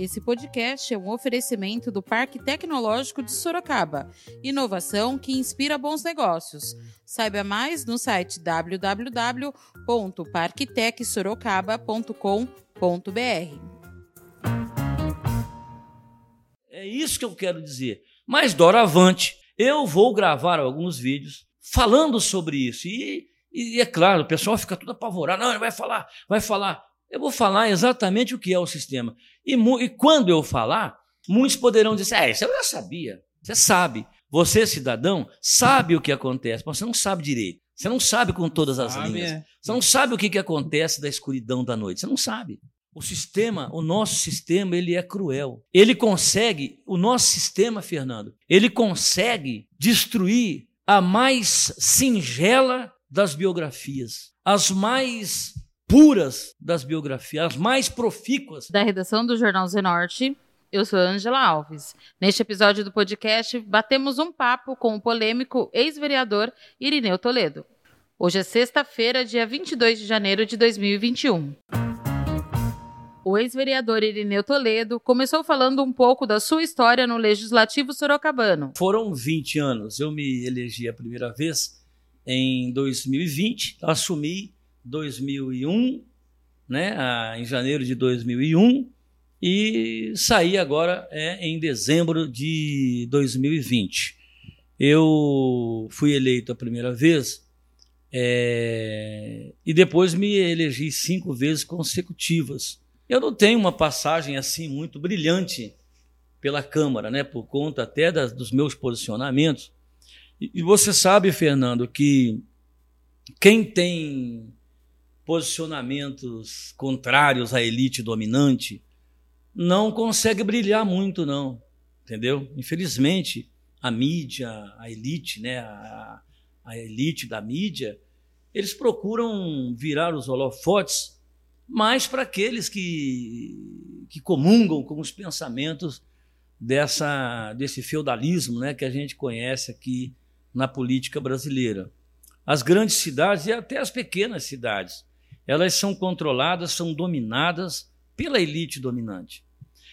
Esse podcast é um oferecimento do Parque Tecnológico de Sorocaba. Inovação que inspira bons negócios. Saiba mais no site www.parktecsorocaba.com.br. É isso que eu quero dizer. Mas doravante, eu vou gravar alguns vídeos falando sobre isso. E, e é claro, o pessoal fica tudo apavorado. Não, ele vai falar, vai falar. Eu vou falar exatamente o que é o sistema. E, e quando eu falar, muitos poderão dizer: é, isso eu já sabia. Você sabe. Você, cidadão, sabe o que acontece, mas você não sabe direito. Você não sabe com todas as sabe, linhas. É. Você não sabe o que, que acontece da escuridão da noite. Você não sabe. O sistema, o nosso sistema, ele é cruel. Ele consegue, o nosso sistema, Fernando, ele consegue destruir a mais singela das biografias, as mais puras das biografias, as mais profícuas. Da redação do Jornal Zenorte, eu sou Angela Alves. Neste episódio do podcast, batemos um papo com o polêmico ex-vereador Irineu Toledo. Hoje é sexta-feira, dia 22 de janeiro de 2021. O ex-vereador Irineu Toledo começou falando um pouco da sua história no Legislativo Sorocabano. Foram 20 anos. Eu me elegi a primeira vez em 2020, assumi 2001, né, em janeiro de 2001, e saí agora é, em dezembro de 2020. Eu fui eleito a primeira vez é, e depois me elegi cinco vezes consecutivas. Eu não tenho uma passagem assim muito brilhante pela Câmara, né, por conta até das, dos meus posicionamentos. E, e você sabe, Fernando, que quem tem posicionamentos contrários à elite dominante, não consegue brilhar muito, não. Entendeu? Infelizmente, a mídia, a elite, né, a, a elite da mídia, eles procuram virar os holofotes mais para aqueles que, que comungam com os pensamentos dessa, desse feudalismo né, que a gente conhece aqui na política brasileira. As grandes cidades e até as pequenas cidades elas são controladas, são dominadas pela elite dominante.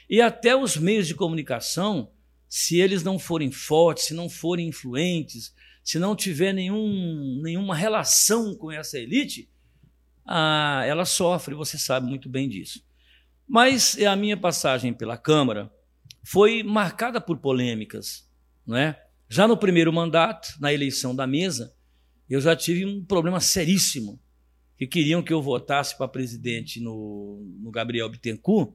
E até os meios de comunicação, se eles não forem fortes, se não forem influentes, se não tiver nenhum, nenhuma relação com essa elite, ah, ela sofre, você sabe muito bem disso. Mas a minha passagem pela Câmara foi marcada por polêmicas. Não é? Já no primeiro mandato, na eleição da mesa, eu já tive um problema seríssimo que queriam que eu votasse para presidente no, no Gabriel Bittencourt,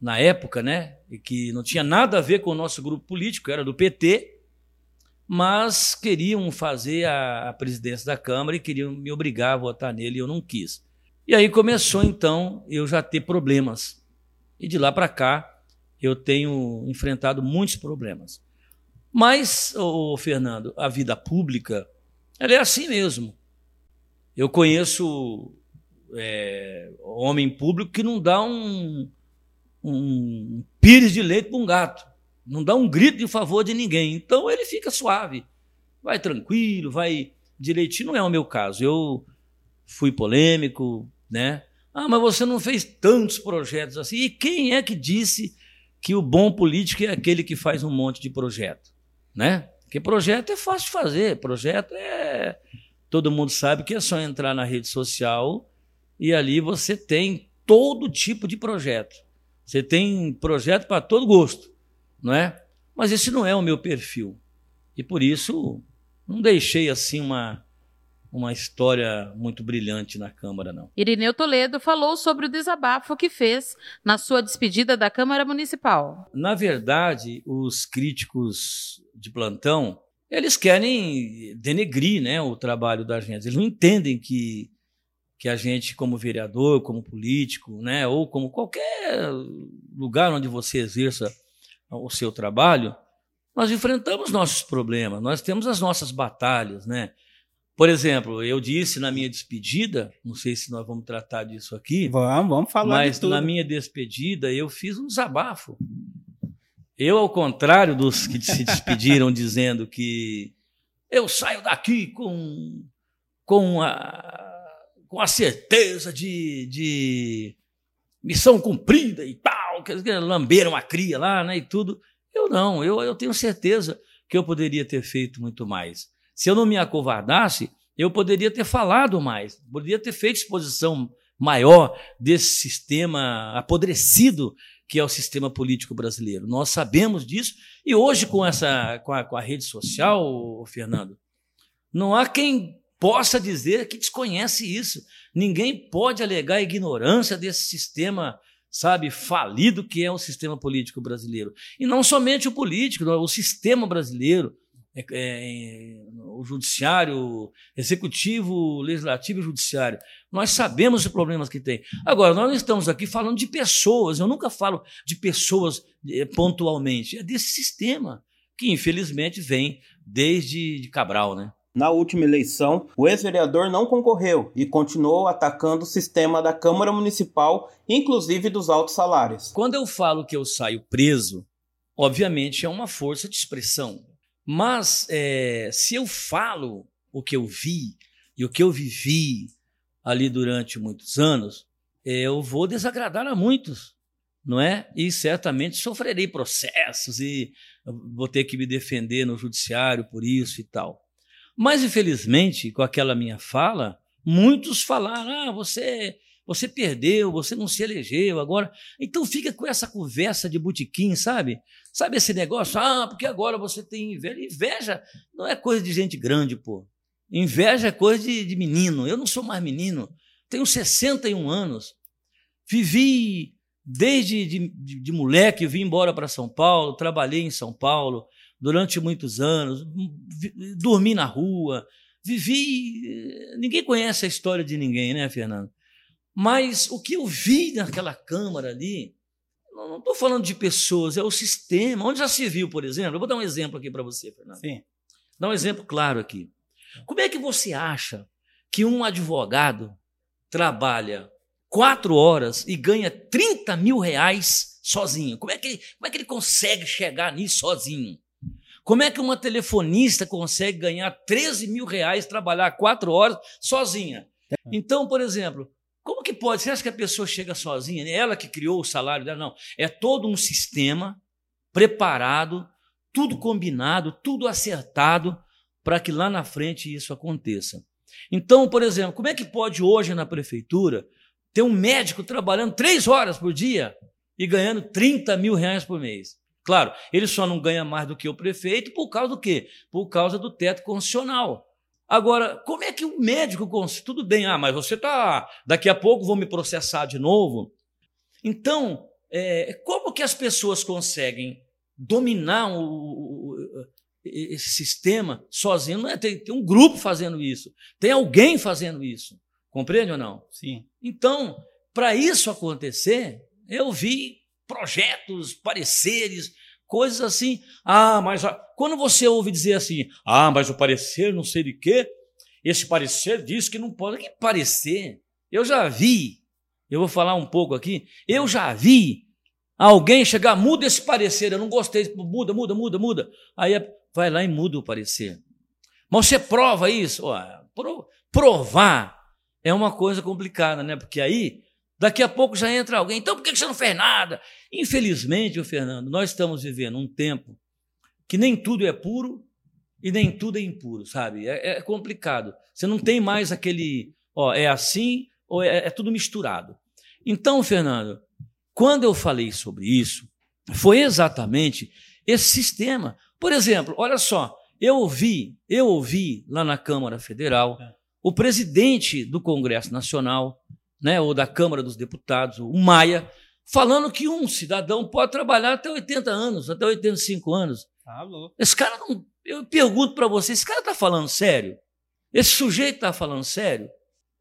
na época, né? E que não tinha nada a ver com o nosso grupo político, era do PT, mas queriam fazer a, a presidência da Câmara e queriam me obrigar a votar nele e eu não quis. E aí começou então eu já ter problemas. E de lá para cá eu tenho enfrentado muitos problemas. Mas, ô, Fernando, a vida pública, ela é assim mesmo. Eu conheço é, homem público que não dá um, um pires de leite para um gato, não dá um grito de favor de ninguém. Então ele fica suave, vai tranquilo, vai direitinho. Não é o meu caso. Eu fui polêmico, né? Ah, mas você não fez tantos projetos assim. E quem é que disse que o bom político é aquele que faz um monte de projeto, né? Porque projeto é fácil de fazer, projeto é todo mundo sabe que é só entrar na rede social e ali você tem todo tipo de projeto. Você tem projeto para todo gosto, não é? Mas esse não é o meu perfil. E por isso não deixei assim uma uma história muito brilhante na Câmara, não. Irineu Toledo falou sobre o desabafo que fez na sua despedida da Câmara Municipal. Na verdade, os críticos de plantão eles querem denegrir né, o trabalho da gente. Eles não entendem que, que a gente, como vereador, como político, né, ou como qualquer lugar onde você exerça o seu trabalho, nós enfrentamos nossos problemas, nós temos as nossas batalhas. Né? Por exemplo, eu disse na minha despedida, não sei se nós vamos tratar disso aqui. Vamos, vamos falar Mas na minha despedida eu fiz um desabafo. Eu, ao contrário dos que se despediram dizendo que eu saio daqui com, com, a, com a certeza de, de missão cumprida e tal, lamberam a cria lá, né, e tudo. Eu não, eu, eu tenho certeza que eu poderia ter feito muito mais. Se eu não me acovardasse, eu poderia ter falado mais, poderia ter feito exposição maior desse sistema apodrecido que é o sistema político brasileiro. Nós sabemos disso e hoje com essa com a, com a rede social, Fernando, não há quem possa dizer que desconhece isso. Ninguém pode alegar ignorância desse sistema, sabe, falido que é o sistema político brasileiro. E não somente o político, o sistema brasileiro é, é, o judiciário, executivo, legislativo e judiciário. Nós sabemos os problemas que tem. Agora, nós não estamos aqui falando de pessoas, eu nunca falo de pessoas é, pontualmente, é desse sistema, que infelizmente vem desde de Cabral, né? Na última eleição, o ex-vereador não concorreu e continuou atacando o sistema da Câmara Municipal, inclusive dos altos salários. Quando eu falo que eu saio preso, obviamente é uma força de expressão. Mas é, se eu falo o que eu vi e o que eu vivi ali durante muitos anos, eu vou desagradar a muitos, não é? E certamente sofrerei processos e vou ter que me defender no judiciário por isso e tal. Mas infelizmente, com aquela minha fala, muitos falaram: "Ah, você você perdeu, você não se elegeu agora. Então fica com essa conversa de botequim, sabe? Sabe esse negócio? Ah, porque agora você tem inveja. Inveja não é coisa de gente grande, pô. Inveja é coisa de, de menino. Eu não sou mais menino. Tenho 61 anos. Vivi desde de, de, de moleque, vim embora para São Paulo, trabalhei em São Paulo durante muitos anos, dormi na rua, vivi. Ninguém conhece a história de ninguém, né, Fernando? Mas o que eu vi naquela Câmara ali, não estou falando de pessoas, é o sistema. Onde já se viu, por exemplo? Eu vou dar um exemplo aqui para você, Fernando. Sim. Dar um exemplo claro aqui. Como é que você acha que um advogado trabalha quatro horas e ganha 30 mil reais sozinho? Como é que ele, como é que ele consegue chegar nisso sozinho? Como é que uma telefonista consegue ganhar 13 mil reais, trabalhar quatro horas sozinha? Então, por exemplo, como que pode? Você acha que a pessoa chega sozinha? Ela que criou o salário dela? Não. É todo um sistema preparado, tudo combinado, tudo acertado para que lá na frente isso aconteça. Então, por exemplo, como é que pode hoje na prefeitura ter um médico trabalhando três horas por dia e ganhando 30 mil reais por mês? Claro, ele só não ganha mais do que o prefeito por causa do quê? Por causa do teto constitucional. Agora, como é que o médico consegue? Tudo bem, ah, mas você está. Daqui a pouco vou me processar de novo. Então, é, como que as pessoas conseguem dominar o, o, esse sistema sozinho? Não é, tem, tem, um grupo fazendo isso, tem alguém fazendo isso. Compreende ou não? Sim. Então, para isso acontecer, eu vi projetos, pareceres, coisas assim. Ah, mas quando você ouve dizer assim, ah, mas o parecer não sei de quê, esse parecer diz que não pode. Que parecer? Eu já vi, eu vou falar um pouco aqui, eu já vi alguém chegar, muda esse parecer, eu não gostei, muda, muda, muda, muda. Aí vai lá e muda o parecer. Mas você prova isso? provar é uma coisa complicada, né? Porque aí Daqui a pouco já entra alguém. Então por que você não fez nada? Infelizmente, o Fernando, nós estamos vivendo um tempo que nem tudo é puro e nem tudo é impuro, sabe? É, é complicado. Você não tem mais aquele, ó, é assim ou é, é tudo misturado. Então, Fernando, quando eu falei sobre isso, foi exatamente esse sistema. Por exemplo, olha só, eu ouvi, eu ouvi lá na Câmara Federal é. o presidente do Congresso Nacional, né, ou da Câmara dos Deputados, o Maia, falando que um cidadão pode trabalhar até 80 anos, até 85 anos. Ah, esse cara não. Eu pergunto para você, esse cara está falando sério? Esse sujeito está falando sério?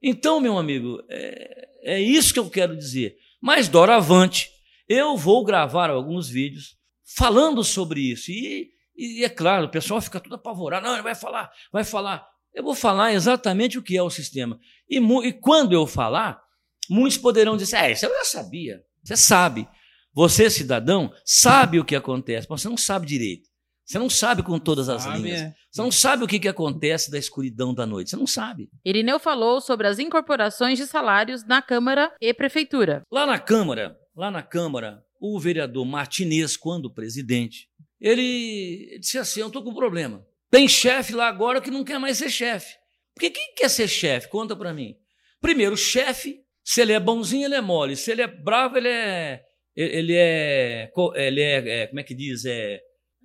Então, meu amigo, é, é isso que eu quero dizer. Mas, doravante, eu vou gravar alguns vídeos falando sobre isso. E, e é claro, o pessoal fica tudo apavorado. Não, ele vai falar, vai falar. Eu vou falar exatamente o que é o sistema. E, e quando eu falar, Muitos poderão dizer: é, isso eu já sabia. Você sabe. Você, cidadão, sabe o que acontece, mas você não sabe direito. Você não sabe com todas as sabe, linhas. É. Você não sabe o que, que acontece da escuridão da noite. Você não sabe. Irineu falou sobre as incorporações de salários na Câmara e Prefeitura. Lá na Câmara, lá na Câmara, o vereador Martinez, quando presidente, ele disse assim: Eu estou com um problema. Tem chefe lá agora que não quer mais ser chefe. Porque quem quer ser chefe? Conta para mim. Primeiro, o chefe, se ele é bonzinho, ele é mole. Se ele é bravo, ele é. Ele é. Ele é, é como é que diz? É,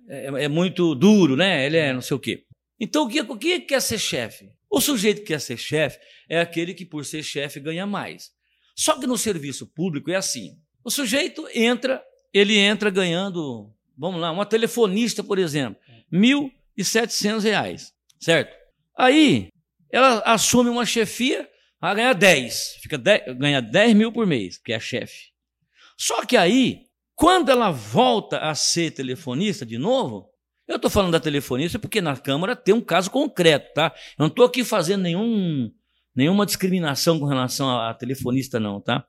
é, é, muito duro, né? Ele é não sei o quê. Então, o que, o que quer ser chefe? O sujeito que quer ser chefe é aquele que, por ser chefe, ganha mais. Só que no serviço público é assim: o sujeito entra, ele entra ganhando, vamos lá, uma telefonista, por exemplo, R$ 1.700, certo? Aí, ela assume uma chefia, vai ganhar 10, fica 10, ganha 10 mil por mês, que é chefe. Só que aí, quando ela volta a ser telefonista de novo, eu estou falando da telefonista porque na Câmara tem um caso concreto, tá? Eu não estou aqui fazendo nenhum, nenhuma discriminação com relação à telefonista, não, tá?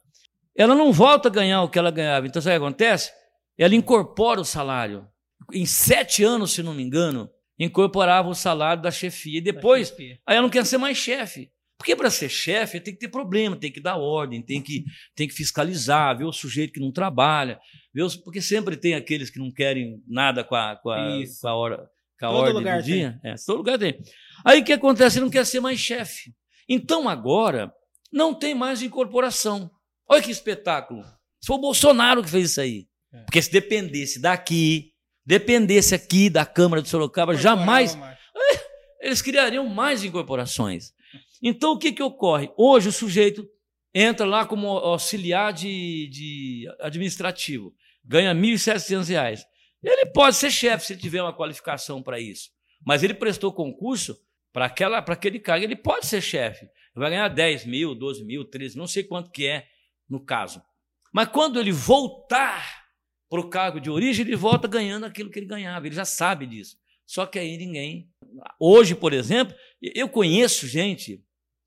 Ela não volta a ganhar o que ela ganhava. Então, sabe o que acontece? Ela incorpora o salário. Em sete anos, se não me engano, incorporava o salário da chefia. E depois, chefia. aí ela não quer ser mais chefe. Porque para ser chefe tem que ter problema, tem que dar ordem, tem que, tem que fiscalizar, ver o sujeito que não trabalha, ver os, porque sempre tem aqueles que não querem nada com a, com a, com a, hora, com a ordem lugar do dia. É, todo lugar tem. Aí o que acontece? Ele não quer ser mais chefe. Então agora não tem mais incorporação. Olha que espetáculo. Foi o Bolsonaro que fez isso aí. É. Porque se dependesse daqui, dependesse aqui da Câmara de Sorocaba, jamais. Eles criariam mais incorporações. Então, o que, que ocorre? Hoje, o sujeito entra lá como auxiliar de, de administrativo, ganha R$ 1.700. Ele pode ser chefe se tiver uma qualificação para isso. Mas ele prestou concurso para aquele cargo, ele pode ser chefe. Vai ganhar 10 mil, 12 mil, 13, não sei quanto que é no caso. Mas quando ele voltar para o cargo de origem, ele volta ganhando aquilo que ele ganhava. Ele já sabe disso. Só que aí ninguém. Hoje, por exemplo, eu conheço gente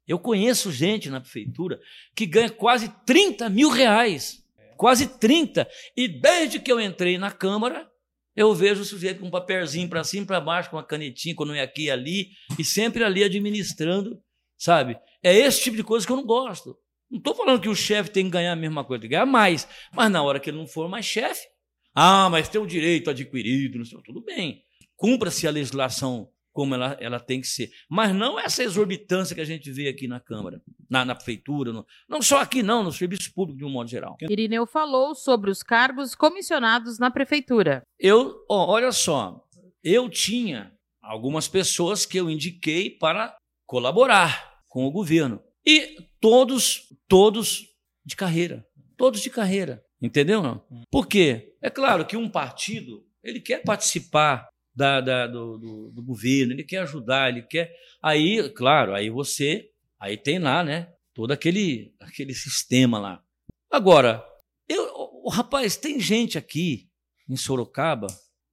eu conheço gente na prefeitura que ganha quase 30 mil reais. Quase 30. E desde que eu entrei na Câmara, eu vejo o sujeito com um papelzinho para cima, para baixo, com uma canetinha, quando é aqui e ali, e sempre ali administrando, sabe? É esse tipo de coisa que eu não gosto. Não estou falando que o chefe tem que ganhar a mesma coisa, tem que ganhar mais. Mas na hora que ele não for mais chefe, ah, mas tem o direito adquirido, não sei, tudo bem. Cumpra-se a legislação como ela, ela tem que ser. Mas não essa exorbitância que a gente vê aqui na Câmara, na, na Prefeitura, no, não só aqui, não, no serviço público de um modo geral. Irineu falou sobre os cargos comissionados na Prefeitura. Eu, ó, olha só, eu tinha algumas pessoas que eu indiquei para colaborar com o governo. E todos, todos de carreira. Todos de carreira. Entendeu? Não? Por quê? É claro que um partido ele quer participar da, da do, do, do, governo, ele quer ajudar, ele quer. Aí, claro, aí você, aí tem lá, né? Todo aquele, aquele sistema lá. Agora, eu, rapaz, tem gente aqui em Sorocaba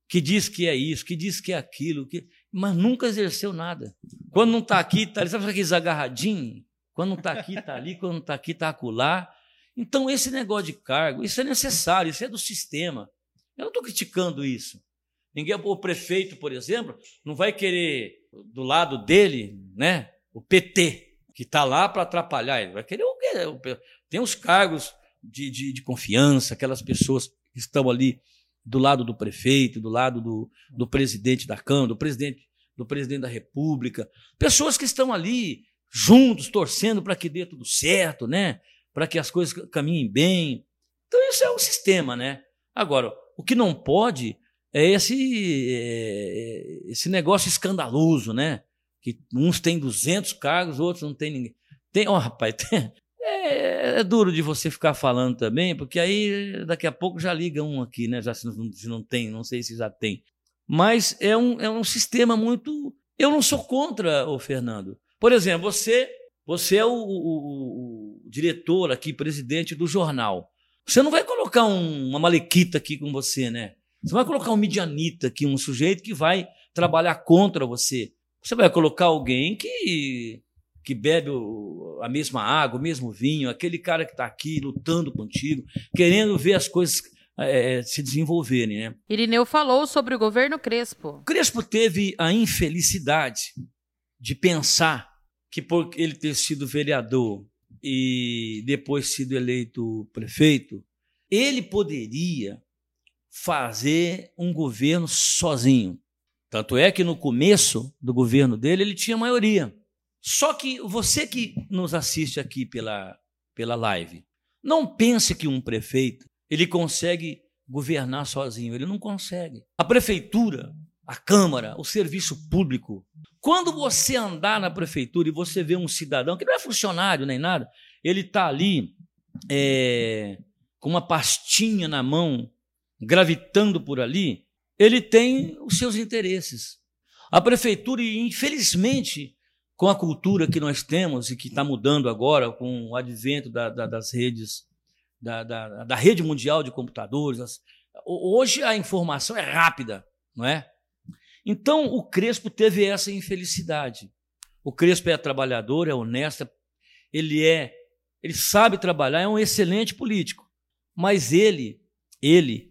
que diz que é isso, que diz que é aquilo, que, mas nunca exerceu nada. Quando não está aqui, está ali, sabe aqueles agarradinhos? Quando não está aqui, está ali, quando não está aqui, está acolá. Então, esse negócio de cargo, isso é necessário, isso é do sistema. Eu não estou criticando isso. Ninguém, o prefeito, por exemplo, não vai querer do lado dele, né, o PT, que está lá para atrapalhar. Ele vai querer o quê? Tem os cargos de, de, de, confiança, aquelas pessoas que estão ali do lado do prefeito, do lado do, do presidente da Câmara, do presidente, do presidente da República, pessoas que estão ali juntos, torcendo para que dê tudo certo, né? Para que as coisas caminhem bem. Então, isso é o sistema, né? Agora, o que não pode é esse, é, esse negócio escandaloso, né? Que uns têm 200 cargos, outros não tem ninguém. Tem, ó, oh, rapaz, tem, é, é, duro de você ficar falando também, porque aí daqui a pouco já liga um aqui, né? Já se não, se não tem, não sei se já tem. Mas é um, é um sistema muito. Eu não sou contra, o Fernando. Por exemplo, você, você é o, o, o diretor aqui, presidente do jornal. Você não vai colocar um, uma malequita aqui com você, né? Você vai colocar um midianita aqui, um sujeito que vai trabalhar contra você. Você vai colocar alguém que, que bebe a mesma água, o mesmo vinho, aquele cara que está aqui lutando contigo, querendo ver as coisas é, se desenvolverem. Né? Irineu falou sobre o governo Crespo. Crespo teve a infelicidade de pensar que por ele ter sido vereador e depois sido eleito prefeito, ele poderia fazer um governo sozinho. Tanto é que no começo do governo dele ele tinha maioria. Só que você que nos assiste aqui pela, pela live, não pense que um prefeito ele consegue governar sozinho. Ele não consegue. A prefeitura, a Câmara, o serviço público. Quando você andar na prefeitura e você vê um cidadão que não é funcionário nem nada, ele está ali é, com uma pastinha na mão, gravitando por ali, ele tem os seus interesses. A prefeitura, infelizmente, com a cultura que nós temos e que está mudando agora com o advento da, da, das redes da, da, rede mundial de computadores. As, hoje a informação é rápida, não é? Então o Crespo teve essa infelicidade. O Crespo é trabalhador, é honesto, ele é, ele sabe trabalhar, é um excelente político. Mas ele, ele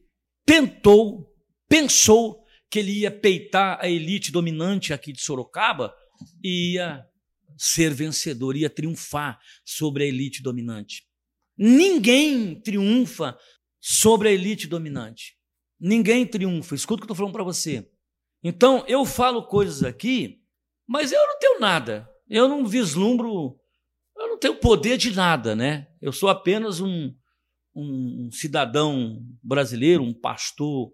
tentou, pensou que ele ia peitar a elite dominante aqui de Sorocaba e ia ser vencedor, ia triunfar sobre a elite dominante. Ninguém triunfa sobre a elite dominante. Ninguém triunfa. Escuta o que eu estou falando para você. Então, eu falo coisas aqui, mas eu não tenho nada. Eu não vislumbro, eu não tenho poder de nada, né? Eu sou apenas um, um cidadão brasileiro, um pastor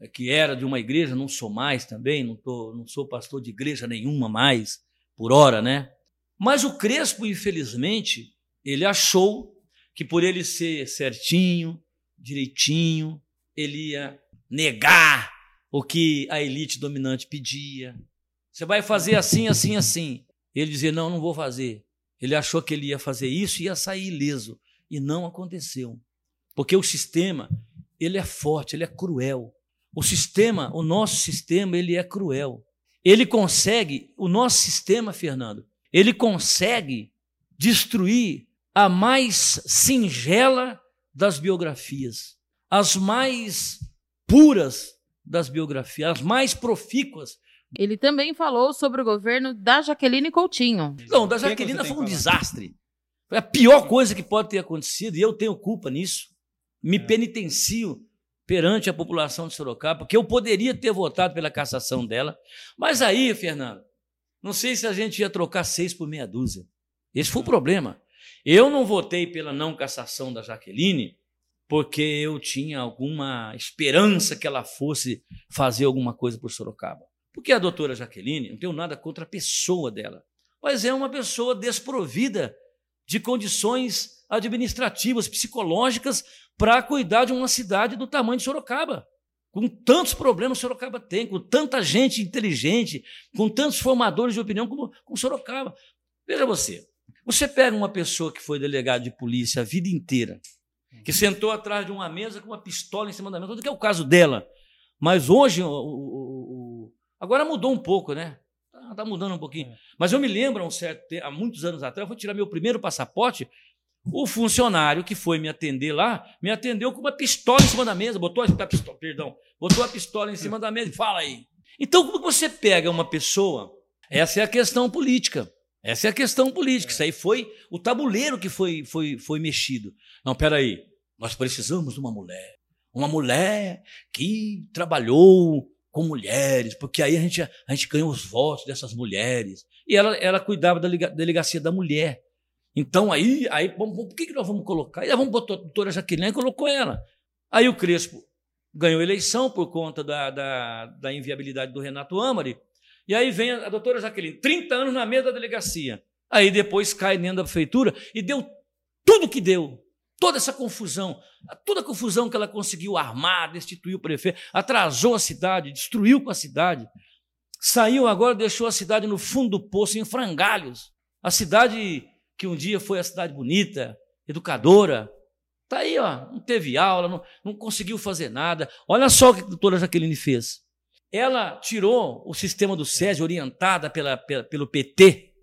é, que era de uma igreja, não sou mais também, não, tô, não sou pastor de igreja nenhuma mais, por hora, né? Mas o Crespo, infelizmente, ele achou que por ele ser certinho, direitinho, ele ia negar o que a elite dominante pedia. Você vai fazer assim, assim, assim. Ele dizia: Não, não vou fazer. Ele achou que ele ia fazer isso e ia sair ileso. E não aconteceu. Porque o sistema, ele é forte, ele é cruel. O sistema, o nosso sistema, ele é cruel. Ele consegue, o nosso sistema, Fernando, ele consegue destruir a mais singela das biografias, as mais puras das biografias, as mais profícuas. Ele também falou sobre o governo da Jaqueline Coutinho. Não, da Jaqueline foi um desastre. Foi a pior coisa que pode ter acontecido e eu tenho culpa nisso. Me é. penitencio perante a população de Sorocaba, porque eu poderia ter votado pela cassação dela. Mas aí, Fernando, não sei se a gente ia trocar seis por meia dúzia. Esse foi o problema. Eu não votei pela não cassação da Jaqueline porque eu tinha alguma esperança que ela fosse fazer alguma coisa por Sorocaba. Porque a doutora Jaqueline, não tenho nada contra a pessoa dela, mas é uma pessoa desprovida de condições administrativas, psicológicas para cuidar de uma cidade do tamanho de Sorocaba. Com tantos problemas que Sorocaba tem, com tanta gente inteligente, com tantos formadores de opinião como, como Sorocaba. Veja você, você pega uma pessoa que foi delegado de polícia a vida inteira, que sentou atrás de uma mesa com uma pistola em cima da mesa, tudo que é o caso dela. Mas hoje, o, o, o, agora mudou um pouco, né? Está tá mudando um pouquinho. É. Mas eu me lembro, um certo, há muitos anos atrás, eu fui tirar meu primeiro passaporte, o funcionário que foi me atender lá, me atendeu com uma pistola em cima da mesa, botou a pistola, perdão, botou a pistola em cima da mesa fala aí. Então, como você pega uma pessoa? Essa é a questão política. Essa é a questão política. Isso aí foi o tabuleiro que foi, foi, foi mexido. Não, peraí. Nós precisamos de uma mulher. Uma mulher que trabalhou com mulheres, porque aí a gente, a gente ganhou os votos dessas mulheres. E ela, ela cuidava da delegacia da mulher. Então aí, aí bom, por que, que nós vamos colocar? E nós vamos botar a doutora Jaqueline e colocou ela. Aí o Crespo ganhou a eleição por conta da, da, da inviabilidade do Renato Amari. E aí vem a doutora Jaqueline, 30 anos na mesa da delegacia. Aí depois cai dentro da prefeitura e deu tudo que deu. Toda essa confusão, toda a confusão que ela conseguiu armar, destituiu o prefeito, atrasou a cidade, destruiu com a cidade. Saiu agora, deixou a cidade no fundo do poço, em frangalhos. A cidade que um dia foi a cidade bonita, educadora, está aí, ó, não teve aula, não, não conseguiu fazer nada. Olha só o que a doutora Jaqueline fez ela tirou o sistema do SESI orientada pela, pela, pelo PT,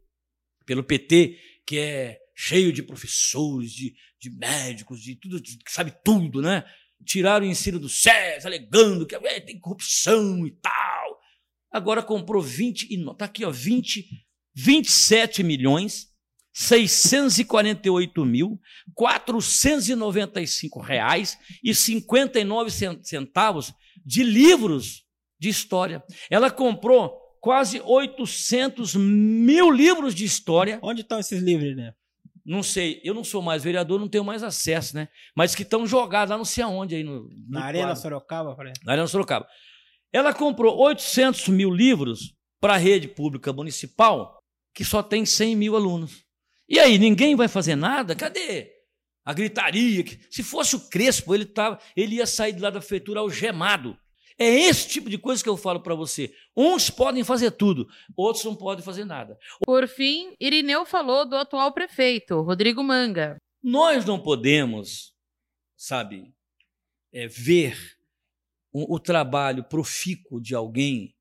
pelo PT, que é cheio de professores, de, de médicos, de tudo, que sabe tudo, né? Tiraram o ensino do SESI, alegando que é, tem corrupção e tal. Agora comprou 20, está aqui, ó, 20, 27 milhões 648.495 reais e 59 centavos de livros de história. Ela comprou quase 800 mil livros de história. Onde estão esses livros, né? Não sei, eu não sou mais vereador, não tenho mais acesso, né? Mas que estão jogados lá não sei aonde aí. No, Na Arena quadro. Sorocaba, parece. Na Arena Sorocaba. Ela comprou 800 mil livros para a rede pública municipal, que só tem 100 mil alunos. E aí, ninguém vai fazer nada? Cadê a gritaria? Se fosse o Crespo, ele, tava, ele ia sair de lá da feitura algemado. É esse tipo de coisa que eu falo para você. Uns podem fazer tudo, outros não podem fazer nada. Por fim, Irineu falou do atual prefeito, Rodrigo Manga. Nós não podemos, sabe, é, ver o, o trabalho profícuo de alguém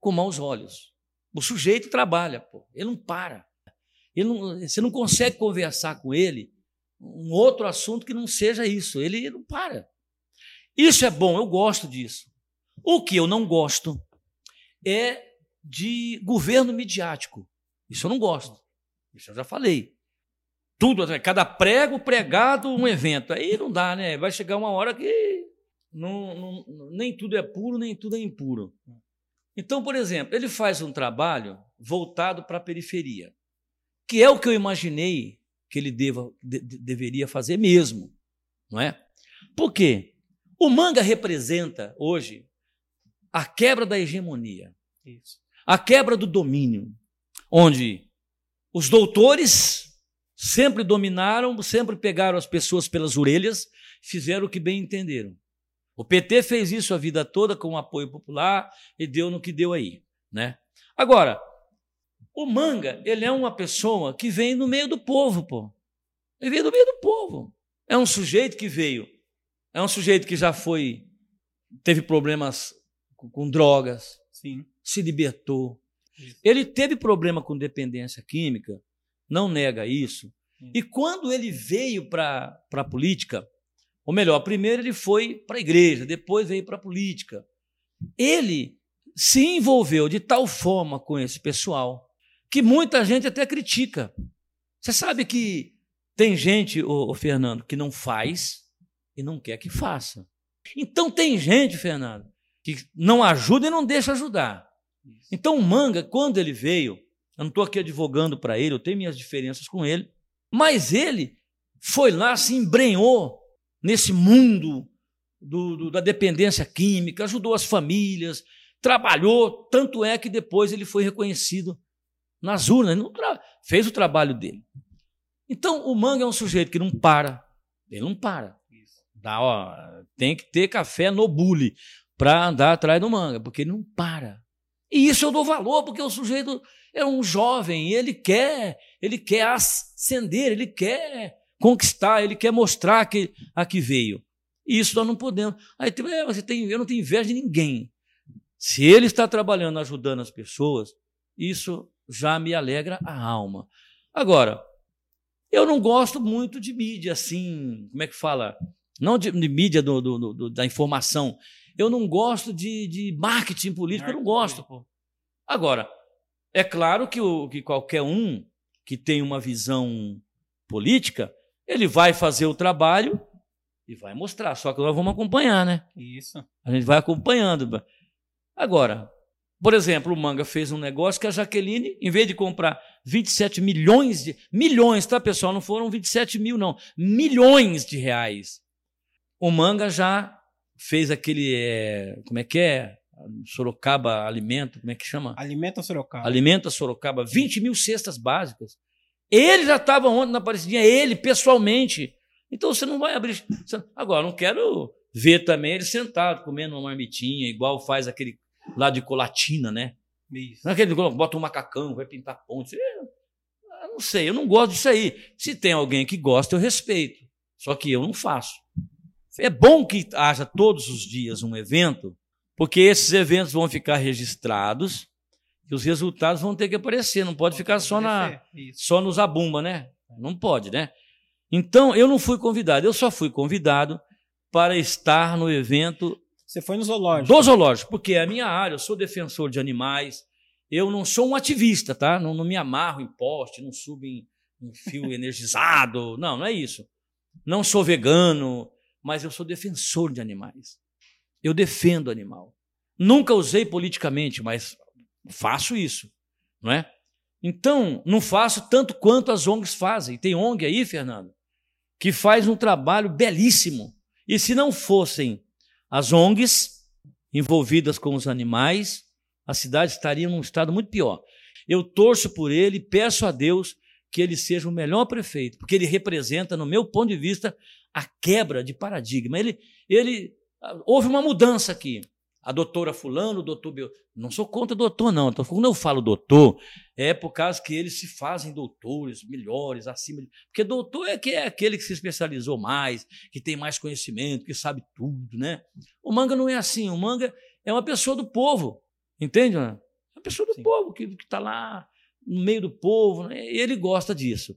com maus olhos. O sujeito trabalha, pô, ele não para. Não, você não consegue conversar com ele um outro assunto que não seja isso. Ele não para. Isso é bom, eu gosto disso. O que eu não gosto é de governo midiático. Isso eu não gosto. Isso eu já falei. Tudo, cada prego pregado, um evento. Aí não dá, né? Vai chegar uma hora que não, não, nem tudo é puro, nem tudo é impuro. Então, por exemplo, ele faz um trabalho voltado para a periferia, que é o que eu imaginei que ele deva, de, deveria fazer mesmo, não é? Por quê? O manga representa hoje a quebra da hegemonia, Isso. a quebra do domínio, onde os doutores sempre dominaram, sempre pegaram as pessoas pelas orelhas, fizeram o que bem entenderam. O PT fez isso a vida toda com apoio popular e deu no que deu aí, né? Agora, o Manga, ele é uma pessoa que vem no meio do povo, pô. Ele veio do meio do povo. É um sujeito que veio. É um sujeito que já foi teve problemas com, com drogas, Sim. se libertou. Isso. Ele teve problema com dependência química, não nega isso. Sim. E quando ele veio para a política, ou melhor, primeiro ele foi para a igreja, depois veio para a política. Ele se envolveu de tal forma com esse pessoal que muita gente até critica. Você sabe que tem gente, ô, ô, Fernando, que não faz e não quer que faça. Então tem gente, Fernando, que não ajuda e não deixa ajudar. Então o Manga, quando ele veio, eu não estou aqui advogando para ele, eu tenho minhas diferenças com ele, mas ele foi lá, se embrenhou nesse mundo do, do, da dependência química, ajudou as famílias, trabalhou, tanto é que depois ele foi reconhecido nas urnas, fez o trabalho dele. Então, o Manga é um sujeito que não para, ele não para. Dá, ó, tem que ter café no bule para andar atrás do Manga, porque ele não para. E isso eu dou valor, porque o sujeito é um jovem, e ele quer, ele quer ascender, ele quer conquistar, ele quer mostrar que a que veio. E isso nós não podemos. Aí é, você tem, eu não tenho inveja de ninguém. Se ele está trabalhando, ajudando as pessoas, isso já me alegra a alma. Agora, eu não gosto muito de mídia assim, como é que fala? Não de, de mídia do, do, do, da informação. Eu não gosto de, de marketing político, eu não gosto. Pô. Agora, é claro que, o, que qualquer um que tem uma visão política ele vai fazer o trabalho e vai mostrar. Só que nós vamos acompanhar, né? Isso. A gente vai acompanhando. Agora, por exemplo, o Manga fez um negócio que a Jaqueline, em vez de comprar 27 milhões de. Milhões, tá, pessoal? Não foram 27 mil, não. Milhões de reais. O Manga já fez aquele. É, como é que é? Sorocaba Alimento, como é que chama? Alimenta Sorocaba. Alimenta Sorocaba. 20 mil cestas básicas. Ele já estava ontem na Aparecidinha, ele, pessoalmente. Então você não vai abrir. Agora, não quero ver também ele sentado, comendo uma marmitinha, igual faz aquele lá de Colatina, né? Isso. Aquele bota um macacão, vai pintar ponte. Eu não sei, eu não gosto disso aí. Se tem alguém que gosta, eu respeito. Só que eu não faço. É bom que haja todos os dias um evento, porque esses eventos vão ficar registrados que os resultados vão ter que aparecer, não pode ficar só, na, só nos abumba, né? Não pode, né? Então, eu não fui convidado, eu só fui convidado para estar no evento. Você foi no zoológico? Do zoológico, porque é a minha área, eu sou defensor de animais, eu não sou um ativista, tá? Não, não me amarro em poste, não subo em, um fio energizado. Não, não é isso. Não sou vegano, mas eu sou defensor de animais. Eu defendo animal. Nunca usei politicamente, mas faço isso, não é? Então, não faço tanto quanto as ONGs fazem. Tem ONG aí, Fernando, que faz um trabalho belíssimo. E se não fossem as ONGs envolvidas com os animais, a cidade estaria num estado muito pior. Eu torço por ele, peço a Deus que ele seja o melhor prefeito, porque ele representa, no meu ponto de vista, a quebra de paradigma. Ele, ele houve uma mudança aqui. A doutora fulano, o doutor Bel... Não sou contra doutor, não. Então, quando eu falo doutor, é por causa que eles se fazem doutores melhores, acima de... Porque doutor é, que é aquele que se especializou mais, que tem mais conhecimento, que sabe tudo, né? O manga não é assim. O manga é uma pessoa do povo. Entende? Né? É uma pessoa do Sim. povo, que está lá no meio do povo. Né? E ele gosta disso.